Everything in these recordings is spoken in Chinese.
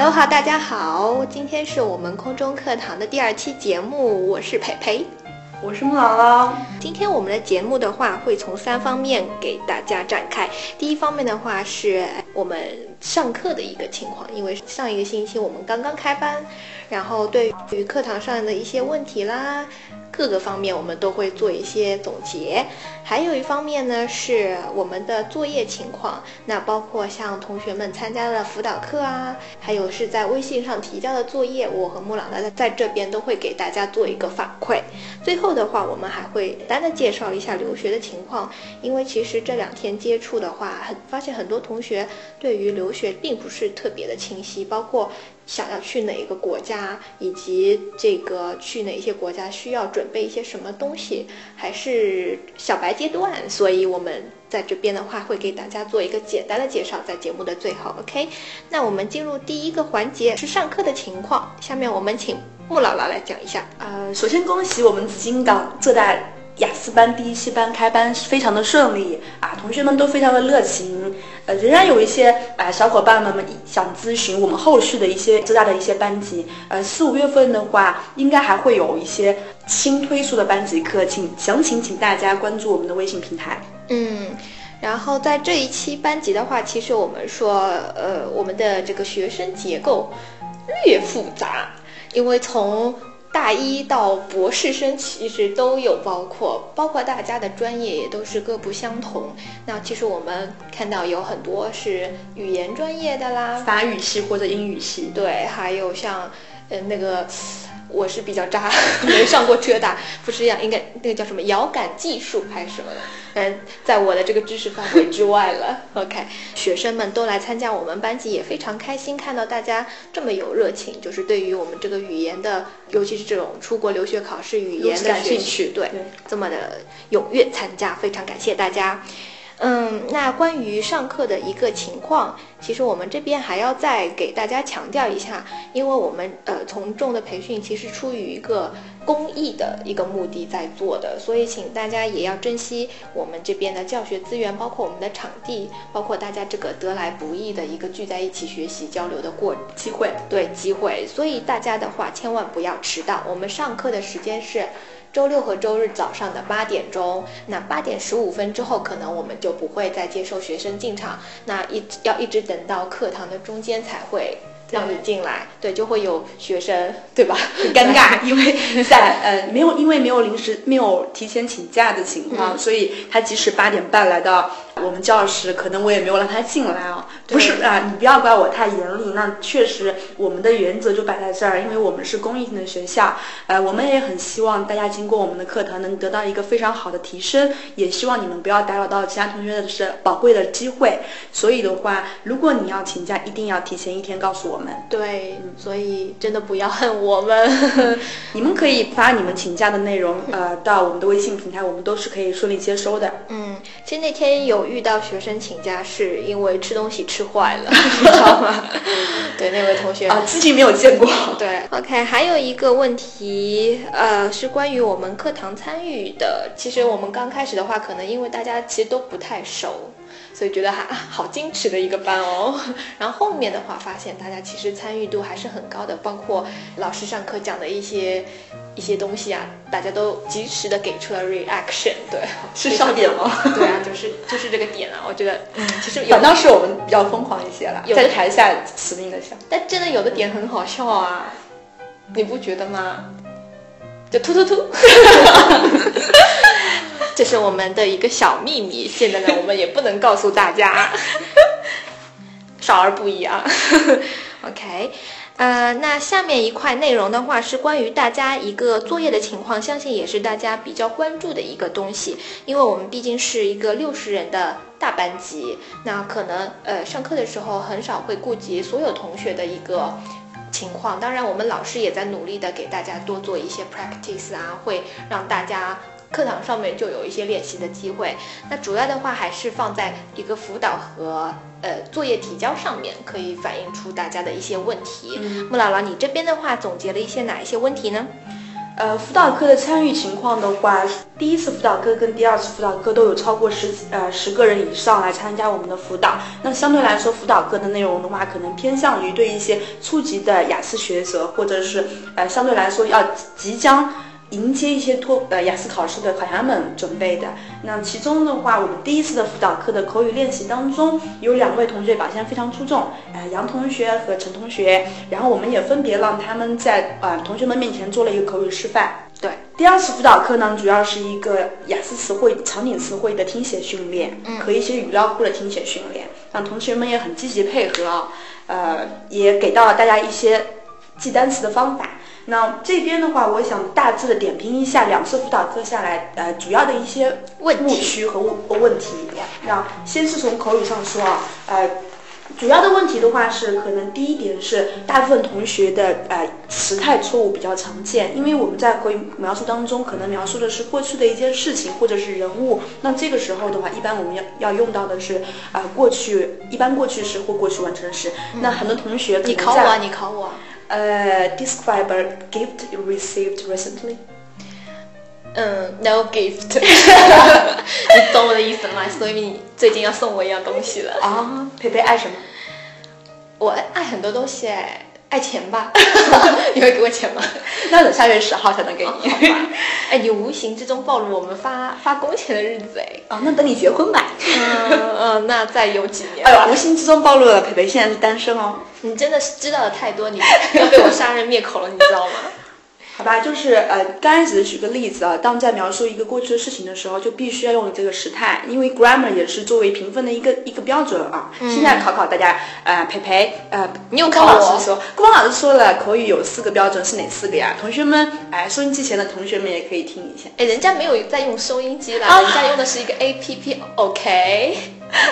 Hello 哈，大家好，今天是我们空中课堂的第二期节目，我是培培。我是木姥姥。今天我们的节目的话，会从三方面给大家展开。第一方面的话，是我们上课的一个情况，因为上一个星期我们刚刚开班，然后对于课堂上的一些问题啦。各个方面我们都会做一些总结，还有一方面呢是我们的作业情况，那包括像同学们参加的辅导课啊，还有是在微信上提交的作业，我和木朗呢在这边都会给大家做一个反馈。最后的话，我们还会简单的介绍一下留学的情况，因为其实这两天接触的话，很发现很多同学对于留学并不是特别的清晰，包括。想要去哪一个国家，以及这个去哪些国家需要准备一些什么东西，还是小白阶段，所以我们在这边的话会给大家做一个简单的介绍，在节目的最后，OK？那我们进入第一个环节是上课的情况，下面我们请穆姥姥来讲一下。呃，首先恭喜我们紫金港浙大。雅思班第一期班开班非常的顺利啊，同学们都非常的热情，呃，仍然有一些啊小伙伴们们想咨询我们后续的一些浙大的一些班级，呃，四五月份的话，应该还会有一些新推出的班级课，请详情请大家关注我们的微信平台。嗯，然后在这一期班级的话，其实我们说，呃，我们的这个学生结构略复杂，因为从大一到博士生其实都有包括，包括大家的专业也都是各不相同。那其实我们看到有很多是语言专业的啦，法语系或者英语系，对，还有像，呃，那个。我是比较渣，没上过浙大，不是样，应该那个叫什么遥感技术还是什么的，嗯，在我的这个知识范围之外了。OK，学生们都来参加我们班级，也非常开心，看到大家这么有热情，就是对于我们这个语言的，尤其是这种出国留学考试语言的兴趣，对，这么的踊跃参加，非常感谢大家。嗯，那关于上课的一个情况，其实我们这边还要再给大家强调一下，因为我们呃从众的培训其实出于一个公益的一个目的在做的，所以请大家也要珍惜我们这边的教学资源，包括我们的场地，包括大家这个得来不易的一个聚在一起学习交流的过机会，对机会，所以大家的话千万不要迟到，我们上课的时间是。周六和周日早上的八点钟，那八点十五分之后，可能我们就不会再接受学生进场，那一要一直等到课堂的中间才会。让你进来，对，就会有学生，对吧？很 尴尬，因为 在呃没有因为没有临时没有提前请假的情况，所以他即使八点半来到我们教室，可能我也没有让他进来啊。不是啊，你不要怪我太严厉，那确实我们的原则就摆在这儿，因为我们是公益性的学校，呃，我们也很希望大家经过我们的课堂能得到一个非常好的提升，也希望你们不要打扰到其他同学的是宝贵的机会。所以的话，如果你要请假，一定要提前一天告诉我们。对，所以真的不要恨我们。你们可以发你们请假的内容，呃，到我们的微信平台，我们都是可以顺利接收的。嗯，其实那天有遇到学生请假，是因为吃东西吃坏了，你知道吗？对，那位同学啊，自己没有见过。对，OK，还有一个问题，呃，是关于我们课堂参与的。其实我们刚开始的话，可能因为大家其实都不太熟。所以觉得还好矜持的一个班哦，然后后面的话发现大家其实参与度还是很高的，包括老师上课讲的一些一些东西啊，大家都及时的给出了 reaction，对，是笑点吗？对啊，就是就是这个点啊，我觉得嗯，其实反倒是我们比较疯狂一些了，在台下死命的笑，但真的有的点很好笑啊，你不觉得吗？就突突突。这是我们的一个小秘密，现在呢，我们也不能告诉大家，少儿不宜啊。OK，呃，那下面一块内容的话是关于大家一个作业的情况，相信也是大家比较关注的一个东西，因为我们毕竟是一个六十人的大班级，那可能呃上课的时候很少会顾及所有同学的一个情况，当然我们老师也在努力的给大家多做一些 practice 啊，会让大家。课堂上面就有一些练习的机会，那主要的话还是放在一个辅导和呃作业提交上面，可以反映出大家的一些问题。穆姥姥，你这边的话总结了一些哪一些问题呢？呃，辅导课的参与情况的话，第一次辅导课跟第二次辅导课都有超过十呃十个人以上来参加我们的辅导。那相对来说，辅导课的内容的话，可能偏向于对一些初级的雅思学者，或者是呃相对来说要即将。迎接一些托呃雅思考试的考员们准备的。那其中的话，我们第一次的辅导课的口语练习当中，有两位同学表现非常出众，呃杨同学和陈同学。然后我们也分别让他们在呃同学们面前做了一个口语示范。对，第二次辅导课呢，主要是一个雅思词汇场景词汇的听写训练，和一些语料库的听写训练。让同学们也很积极配合啊，呃，也给到了大家一些记单词的方法。那这边的话，我想大致的点评一下两次辅导课下来，呃，主要的一些误区和问问题。那先是从口语上说啊，呃，主要的问题的话是，可能第一点是大部分同学的呃时态错误比较常见，因为我们在口语描述当中可能描述的是过去的一件事情或者是人物，那这个时候的话，一般我们要要用到的是啊过去，一般过去时或过去完成时。那很多同学你考我，你考我。呃，describe a gift you received recently。嗯，no gift。你懂我的意思吗？所以你最近要送我一样东西了啊？佩佩爱什么？我爱很多东西，爱钱吧？你会给我钱吗？那等下月十号才能给你。哎，你无形之中暴露我们发发工钱的日子哎。哦，那等你结婚吧。嗯嗯，那再有几年。哎呦，无形之中暴露了，培培现在是单身哦。你真的是知道的太多，你要被我杀人灭口了，你知道吗？好吧，就是呃，刚开始举个例子啊，当在描述一个过去的事情的时候，就必须要用这个时态，因为 grammar 也是作为评分的一个一个标准啊。现在考考大家，呃，培培，呃，你有考老师说，顾邦老师说了，口语有四个标准，是哪四个呀？同学们，哎，收音机前的同学们也可以听一下。哎，人家没有在用收音机啦，人家用的是一个 A P P，OK。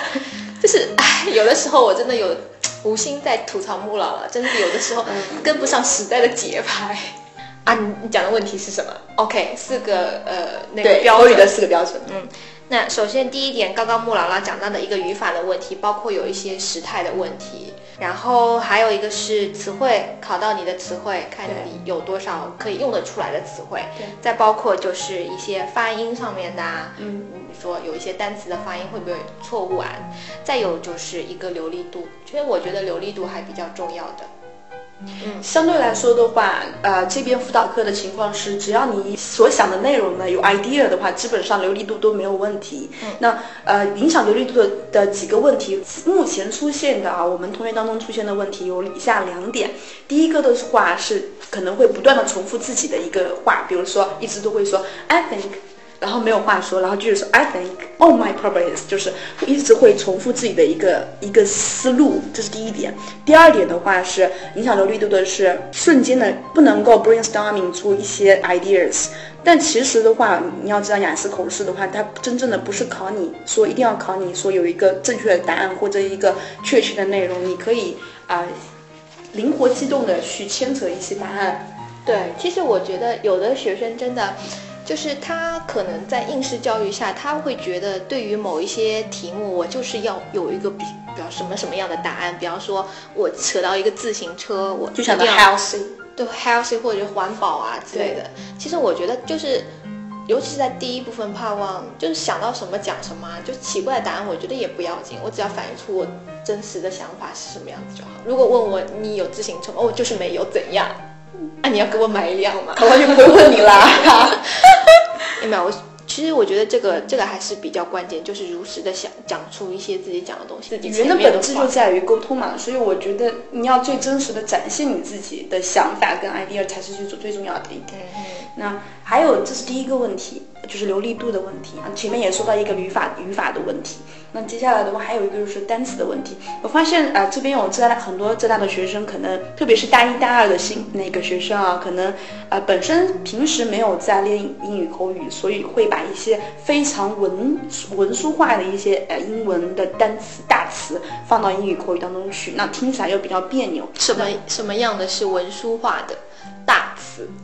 就是哎，有的时候我真的有无心在吐槽穆老了，真的有的时候跟不上时代的节拍啊！你你讲的问题是什么？OK，四个呃那个标语的四个标准，嗯。那首先第一点，刚刚穆姥姥讲到的一个语法的问题，包括有一些时态的问题，然后还有一个是词汇，考到你的词汇，看你有多少可以用得出来的词汇。对。再包括就是一些发音上面的，嗯，说有一些单词的发音会不会错误啊？再有就是一个流利度，其实我觉得流利度还比较重要的。嗯，相对来说的话，呃，这边辅导课的情况是，只要你所想的内容呢有 idea 的话，基本上流利度都没有问题。嗯，那呃，影响流利度的的几个问题，目前出现的啊，我们同学当中出现的问题有以下两点。第一个的话是可能会不断的重复自己的一个话，比如说一直都会说 I think。然后没有话说，然后就是说，I think all my problems 就是一直会重复自己的一个一个思路，这是第一点。第二点的话是影响流利度的是瞬间的不能够 brainstorming 出一些 ideas。但其实的话，你要知道雅思口试的话，它真正的不是考你说一定要考你说有一个正确的答案或者一个确切的内容，你可以啊灵活机动的去牵扯一些答案。对，其实我觉得有的学生真的。就是他可能在应试教育下，他会觉得对于某一些题目，我就是要有一个比比较什么什么样的答案。比方说，我扯到一个自行车，我就想到 healthy，对 healthy 或者环保啊之类的。其实我觉得就是，尤其是在第一部分盼望，就是想到什么讲什么，就奇怪的答案，我觉得也不要紧，我只要反映出我真实的想法是什么样子就好。如果问我你有自行车吗？哦，就是没有，怎样？啊，你要给我买一辆吗？考官就不会问你啦。没有，我其实我觉得这个这个还是比较关键，就是如实的想讲出一些自己讲的东西。语言的本质就在于沟通嘛，所以我觉得你要最真实的展现你自己的想法跟 idea 才是最最重要的一点。那还有，这是第一个问题，就是流利度的问题。前面也说到一个语法语法的问题。那接下来的话，还有一个就是单词的问题。我发现啊，这边有浙大很多浙大的学生，可能特别是大一、大二的新那个学生啊，可能呃本身平时没有在练英语口语，所以会把一些非常文文书化的一些呃英文的单词大词放到英语口语当中去，那听起来又比较别扭。什么什么样的是文书化的？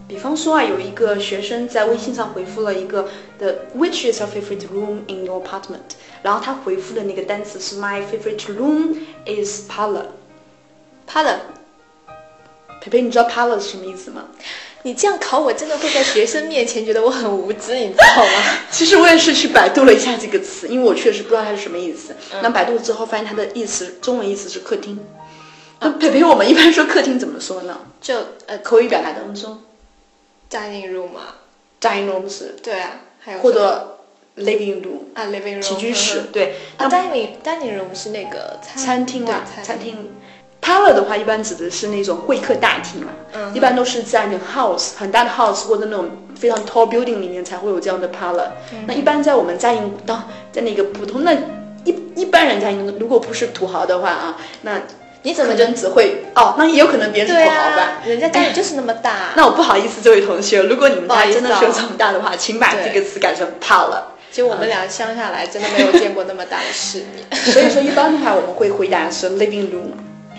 比方说啊，有一个学生在微信上回复了一个 The which is your favorite room in your apartment？然后他回复的那个单词是 My favorite room is parlor。parlor，培培，你知道 parlor 是什么意思吗？你这样考我，真的会在学生面前觉得我很无知，你知道吗？其实我也是去百度了一下这个词，因为我确实不知道它是什么意思。嗯那百度之后发现它的意思，中文意思是客厅。那培培，我们一般说客厅怎么说呢？就呃口语表达当中，dining room 啊，，dining room 是对啊，还有或者 living room 啊 living room 起居室嗯，对。啊那 dining dining room 是那个餐厅啊，餐厅。Parlor 的话，一般指的是那种会客大厅嘛，嗯一般都是在那种 house 很大的 house 或者那种非常 tall building 里面才会有这样的 parlor。那嗯一般在我们家营当在那个普通的一一般人家营，如果不是土豪的话啊，那你怎么就只会哦，那也有可能别人是对土豪吧。啊，人家家里就是那么大。那我不好意思，这位同学，如果你们家真的是有这么大的话，请把这个词改成 parlor。其实我们俩乡下来，真的没有见过那么大的世面。所以说，一般的话，我们会回答是 living room，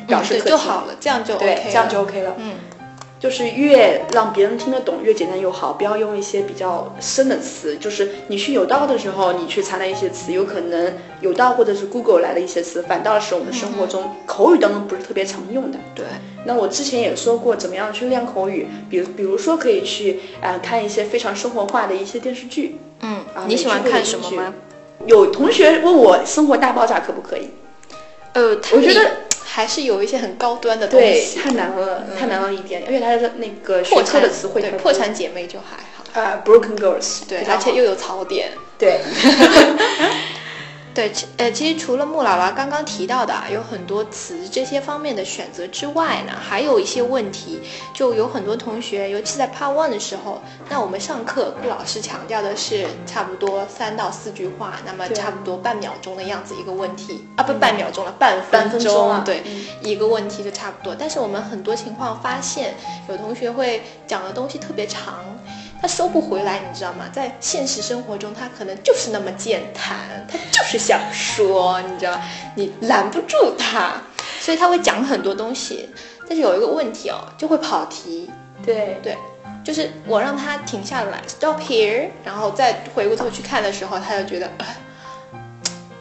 表示嗯对客厅。就好了，这样就 OK 对，这样就 OK 了。嗯，就是越让别人听得懂，越简单又好，不要用一些比较深的词。就是你去有道的时候，你去查了一些词，有可能有道或者是 Google 来的一些词，反倒是我们生活中口语当中不是特别常用的。对，那我之前也说过，怎么样去练口语，比如比如说可以去啊、呃看一些非常生活化的一些电视剧。嗯啊，你喜欢看什么吗？有同学问我《生活大爆炸》可不可以？呃，我觉得还是有一些很高端的东对，西。太难了，太难了一点，而且它的那个破产的词汇对破产姐妹就还好，啊、b r o k e n Girls，对，而且又有槽点。对，对，其呃，其实除了穆姥姥刚刚提到的啊，有很多词这些方面的选择之外呢，还有一些问题，就有很多同学，尤其在 Part One 的时候，那我们上课顾老师强调的是差不多三到四句话，那么差不多半秒钟的样子一个问题啊，不半秒钟了，半半分分钟啊对，嗯一个问题就差不多。但是我们很多情况发现，有同学会讲的东西特别长。他收不回来，你知道吗？在现实生活中，他可能就是那么健谈，他就是想说，你知道吗，你拦不住他，所以他会讲很多东西。但是有一个问题哦，就会跑题。对对，就是我让他停下来，stop here，然后再回过头去看的时候，他就觉得，呃、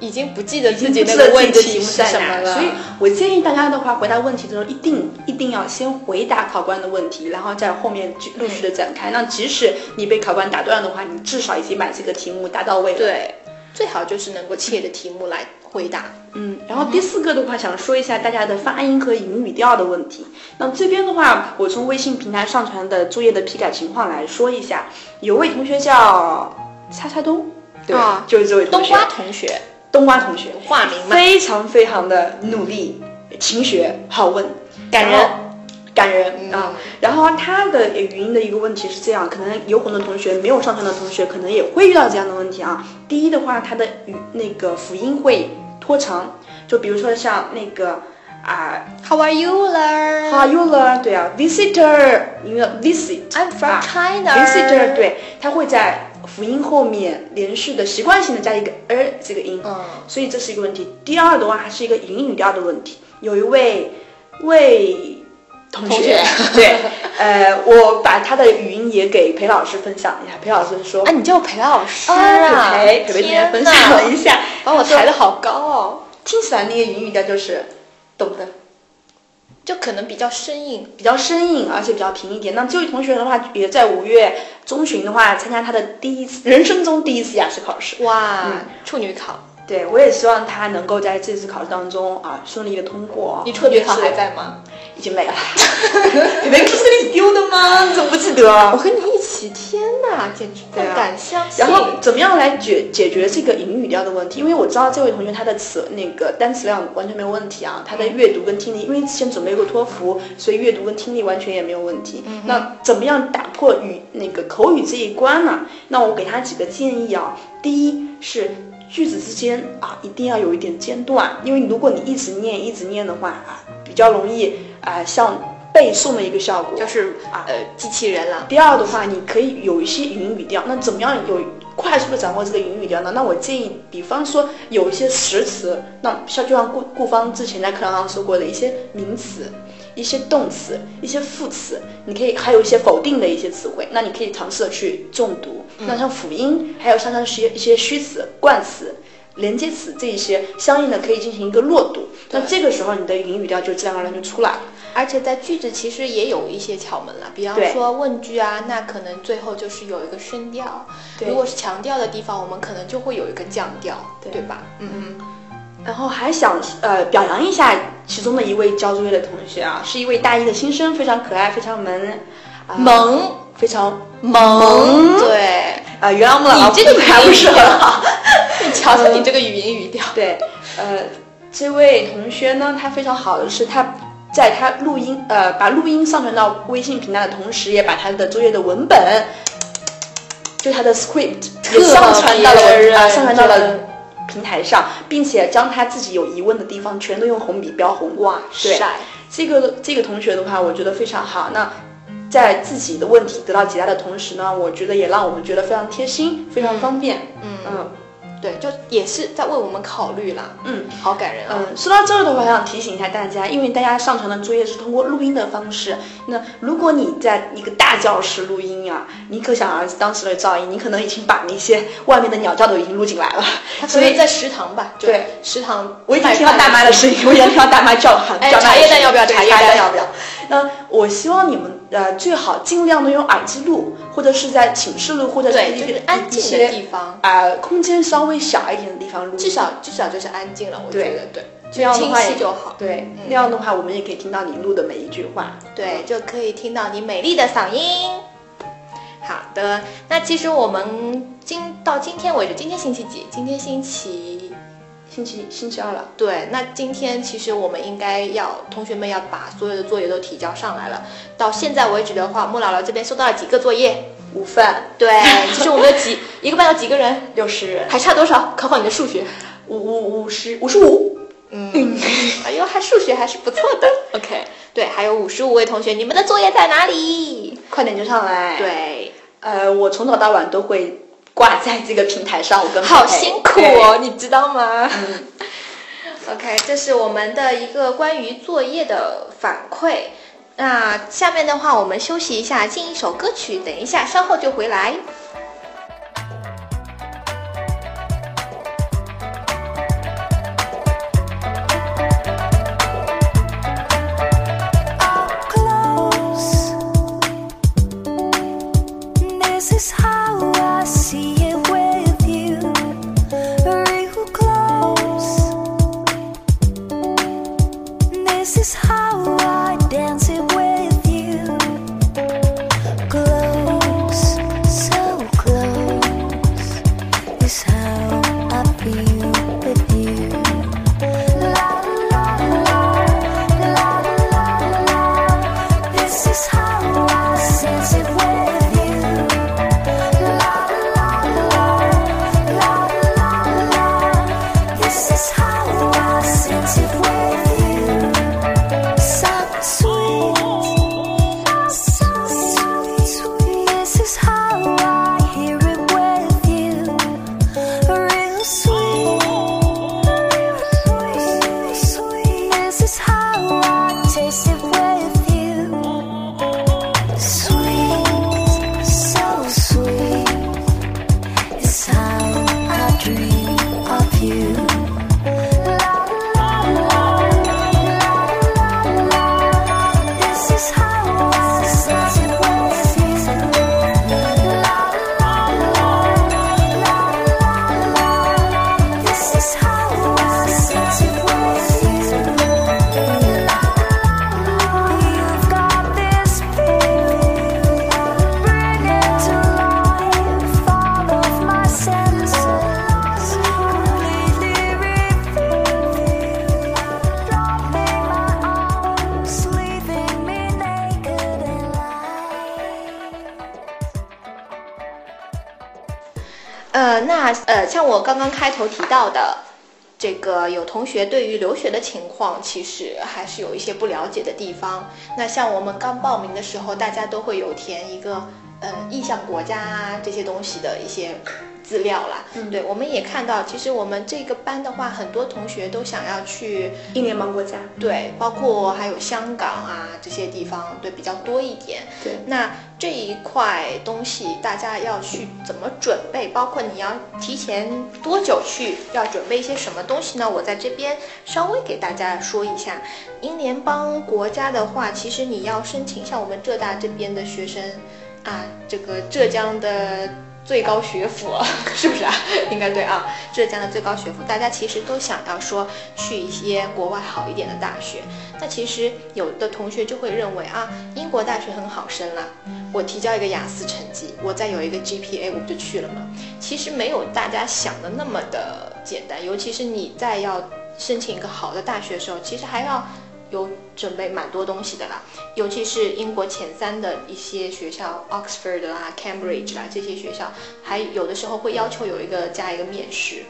已经不记得自己那个问题是什么了。所以我建议大家的话，回答问题的时候，一定一定要先回答考官的问题，然后在后面继陆续的展开。那即使你被考官打断的话，你至少已经把这个题目答到位了。对，最好就是能够切着题目来回答。嗯，然后第四个的话，想说一下大家的发音和引语调的问题。那这边的话，我从微信平台上传的作业的批改情况来说一下。有位同学叫叉叉东，对，啊就是这位同学，冬瓜同学，冬瓜同学，化名嘛，非常非常的努力，勤学好问，感人感人嗯啊。然后他的语音的一个问题是这样，可能有很多同学没有上传的同学，可能也会遇到这样的问题啊。第一的话，他的语那个辅音会拖长，就比如说像那个啊 How are you, learn?，How are you learn？对啊，visitor，因为 visit I'm from 啊 China. visitor，对，他会在辅音后面连续的习惯性的加一个 er 这个音，嗯，所以这是一个问题。第二的话，还是一个引语调的问题。有一位魏同学，对，呃，我把他的语音也给裴老师分享一下。裴老师说，啊，你叫裴老师啊，裴裴同学分享哪了一下，把我抬得好高哦，听起来那个引语调就是懂的。就可能比较生硬。比较生硬，而且比较平一点。那这位同学的话，也在五月中旬的话，参加他的第一次人生中第一次雅思考试。哇，嗯处女考，对我也希望他能够在这次考试当中啊顺利的通过。你特别是还在吗？已经没了。你们不是你丢的吗？你怎么不记得啊？我和你一起，天哪，简直不敢相信。然后怎么样来解解决这个英语调的问题？因为我知道这位同学他的词那个单词量完全没有问题啊，他的阅读跟听力，因为之前准备过托福，所以阅读跟听力完全也没有问题。那怎么样打破语那个口语这一关呢？那我给他几个建议啊。第一是句子之间啊一定要有一点间断，因为如果你一直念一直念的话啊，比较容易啊像背诵的一个效果。就是啊呃机器人了。第二的话，你可以有一些语音语调，那怎么样有快速的掌握这个语音语调呢？那我建议，比方说有一些实词，那像就像顾顾芳之前在课堂上说过的一些名词、一些动词、一些副词，你可以还有一些否定的一些词汇，那你可以尝试的去重读。那像辅音，还有像像一些一些虚词、冠词。连接词这一些相应的可以进行一个落读，那这个时候你的语音语调就自然而然就出来了。而且在句子其实也有一些窍门了，比方说问句啊，那可能最后就是有一个升调，对如果是强调的地方，我们可能就会有一个降调，对对吧？嗯然后还想呃表扬一下其中的一位交作业的同学啊，是一位大一的新生，非常可爱，非常萌，啊萌，非常萌，对，呃，原来我们老你这个还不是很好。你瞧瞧你这个语音语调，对，呃，这位同学呢，他非常好的是他。在他录音，呃，把录音上传到微信平台的同时，也把他的作业的文本，就他的 script 也上传到了特别文啊、上传到了平台上，并且将他自己有疑问的地方全都用红笔标红。哇对塞，这个这个同学的话，我觉得非常好。那在自己的问题得到解答的同时呢，我觉得也让我们觉得非常贴心，非常方便。嗯嗯对，就也是在为我们考虑啦，嗯。好感人啊。嗯，说到这儿的话，想提醒一下大家，因为大家上传的作业是通过录音的方式。那如果你在一个大教室录音啊，你可想而知当时的噪音，你可能已经把那些外面的鸟叫都已经录进来了。所以在食堂吧，就对食堂，我已经听到大妈的声音，我已经听到大妈叫喊，哎茶叶蛋要不要茶叶蛋茶叶蛋要不要？那我希望你们呃最好尽量的用耳机录，或者是在寝室录，或者是对，一些就是安静的地方，啊、空间稍微小一点的地方录，至少至少就是安静了，我觉得对，这样的清晰就好。对，嗯那样的话我们也可以听到你录的每一句话。对，就可以听到你美丽的嗓音。好的，那其实我们今到今天为止，今天星期几？今天星期星期星期二了，对，那今天其实我们应该要同学们要把所有的作业都提交上来了。到现在为止的话，莫姥姥这边收到了几个作业？五份对，其实我们有几一个班有几个人，六十人，还差多少？考考你的数学。五五五十五十五，嗯，哎呦，还数学还是不错的。OK，对，还有五十五位同学，你们的作业在哪里？快点就上来。，对，呃，我从早到晚都会挂在这个平台上，我跟好辛苦哦，。你知道吗？嗯 OK，这是我们的一个关于作业的反馈。那下面的话，我们休息一下，进一首歌曲，等一下稍后就回来。呃，那呃，像我刚刚开头提到的，这个有同学对于留学的情况，其实还是有一些不了解的地方。那像我们刚报名的时候，大家都会有填一个呃意向国家啊这些东西的一些资料啦。嗯对，我们也看到，其实我们这个班的话，很多同学都想要去，英联邦国家，对，包括还有香港啊这些地方，对，比较多一点。对，那这一块东西大家要去怎么准备？包括你要提前多久去，要准备一些什么东西呢？我在这边稍微给大家说一下。英联邦国家的话，其实你要申请，像我们浙大这边的学生啊，这个浙江的。最高学府 是不是啊？应该对啊，浙江的最高学府，大家其实都想要说去一些国外好一点的大学。那其实有的同学就会认为啊，英国大学很好升啦，我提交一个雅思成绩，我再有一个 GPA，我不就去了吗？其实没有大家想的那么的简单，尤其是你在要申请一个好的大学的时候，其实还要有准备蛮多东西的啦。尤其是英国前三的一些学校，Oxford 啦、Cambridge 啦这些学校，还有的时候会要求有一个加一个面试。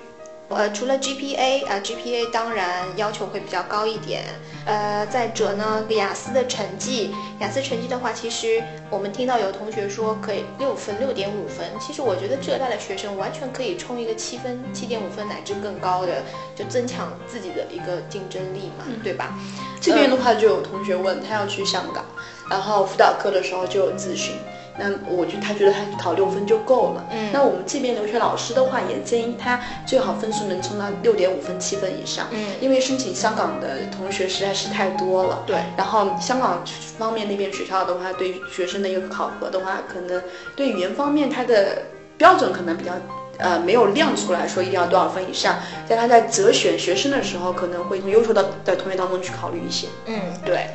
呃，除了 GPA 啊、GPA 当然要求会比较高一点。呃，再者呢，雅思的成绩，雅思成绩的话，其实我们听到有同学说可以六分、六点五分，其实我觉得浙大的学生完全可以冲一个七分、七点五分乃至更高的，就增强自己的一个竞争力嘛，对吧？这边的话就有同学问他要去香港，然后辅导课的时候就有咨询。那我就他觉得他考六分就够了。嗯那我们这边留学老师的话也建议他最好分数能冲到六点五分、七分以上。嗯因为申请香港的同学实在是太多了。对，然后香港方面那边学校的话，对于学生的一个考核的话，可能对语言方面它的标准可能比较。呃，没有亮出来说一定要多少分以上，在他在择选学生的时候，可能会从优秀的的同学当中去考虑一些。嗯，对。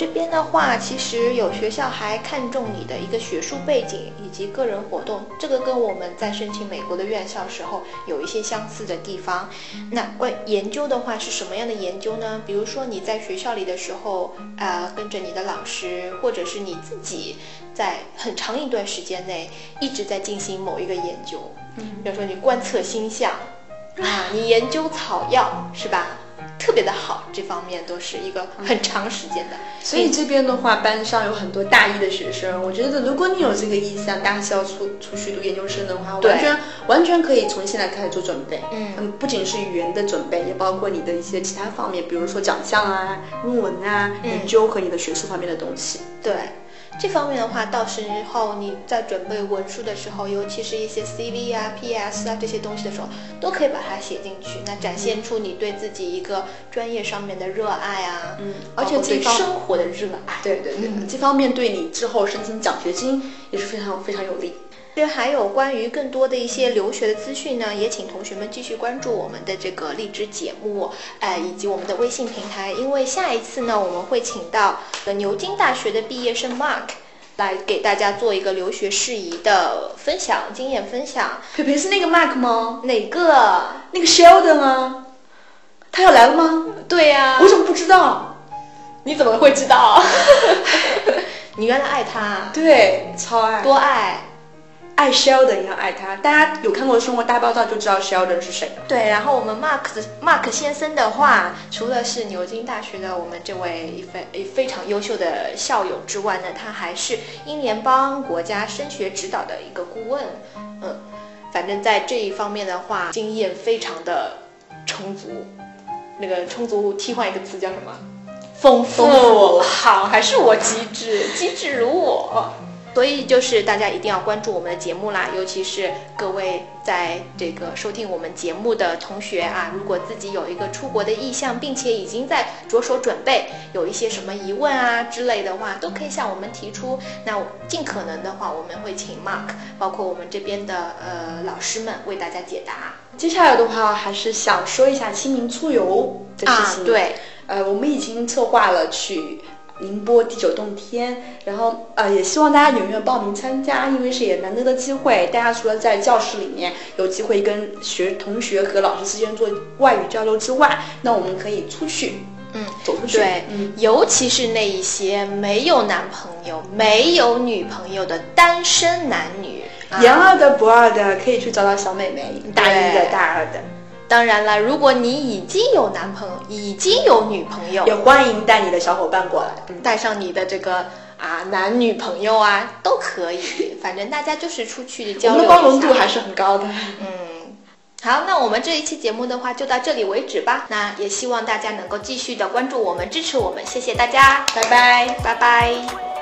这边的话，其实有学校还看重你的一个学术背景以及个人活动，这个跟我们在申请美国的院校时候有一些相似的地方。那关研究的话是什么样的研究呢？比如说你在学校里的时候，呃，跟着你的老师，或者是你自己在很长一段时间内一直在进行某一个研究，嗯，比如说你观测星象，啊，你研究草药，是吧？特别的好，这方面都是一个很长时间的。所以这边的话，班上有很多大一的学生。我觉得，如果你有这个意向，大四要出出去读研究生的话，完全完全可以从现在开始做准备。嗯嗯，不仅是语言的准备，也包括你的一些其他方面，比如说奖项啊、论文啊、嗯研究和你的学术方面的东西。对，这方面的话，到时候你在准备文书的时候，尤其是一些 CV 啊、PS 啊这些东西的时候，都可以把它写进去，那展现出你对自己一个专业上面的热爱啊，嗯而且对生活的热爱。对对对，嗯这方面对你之后申请奖学金也是非常非常有利。这还有关于更多的一些留学的资讯呢，也请同学们继续关注我们的这个荔枝节目，呃，以及我们的微信平台，因为下一次呢，我们会请到呃牛津大学的毕业生 Mark 来给大家做一个留学事宜的分享经验分享。培培是那个 Mark 吗？哪个？那个 Sheldon 吗，他要来了吗？对呀、我怎么不知道？你怎么会知道？你原来爱他，对，超爱，多爱。爱 Sheldon 也要爱他。大家有看过《生活大爆炸》就知道 Sheldon 是谁了。对，然后我们 Mark 的 Mark 先生的话，除了是牛津大学的我们这位非非常优秀的校友之外呢，他还是英联邦国家升学指导的一个顾问。嗯，反正在这一方面的话，经验非常的充足。那个充足替换一个词叫什么？丰富好，还是我机智，机智如我。所以就是大家一定要关注我们的节目啦，尤其是各位在这个收听我们节目的同学啊，如果自己有一个出国的意向，并且已经在着手准备，有一些什么疑问啊之类的话，都可以向我们提出。那尽可能的话，我们会请 Mark，包括我们这边的呃老师们为大家解答接下来的话，还是想说一下清明出游的事情。，啊对，呃，我们已经策划了去宁波第九洞天，然后呃，也希望大家踊跃报名参加，因为是也难得的机会。大家除了在教室里面有机会跟学同学和老师之间做外语交流之外，那我们可以出去，嗯，走出去，对，嗯，尤其是那一些没有男朋友、没有女朋友的单身男女。啊研二的、博二的可以去找找小美眉，大一的、大二的，当然了，如果你已经有男朋友、已经有女朋友，也欢迎带你的小伙伴过来。嗯带上你的这个啊，男女朋友啊都可以，反正大家就是出去我交流包容度还是很高的。嗯，好，那我们这一期节目的话就到这里为止吧。那也希望大家能够继续的关注我们，支持我们，谢谢大家，拜拜。拜拜。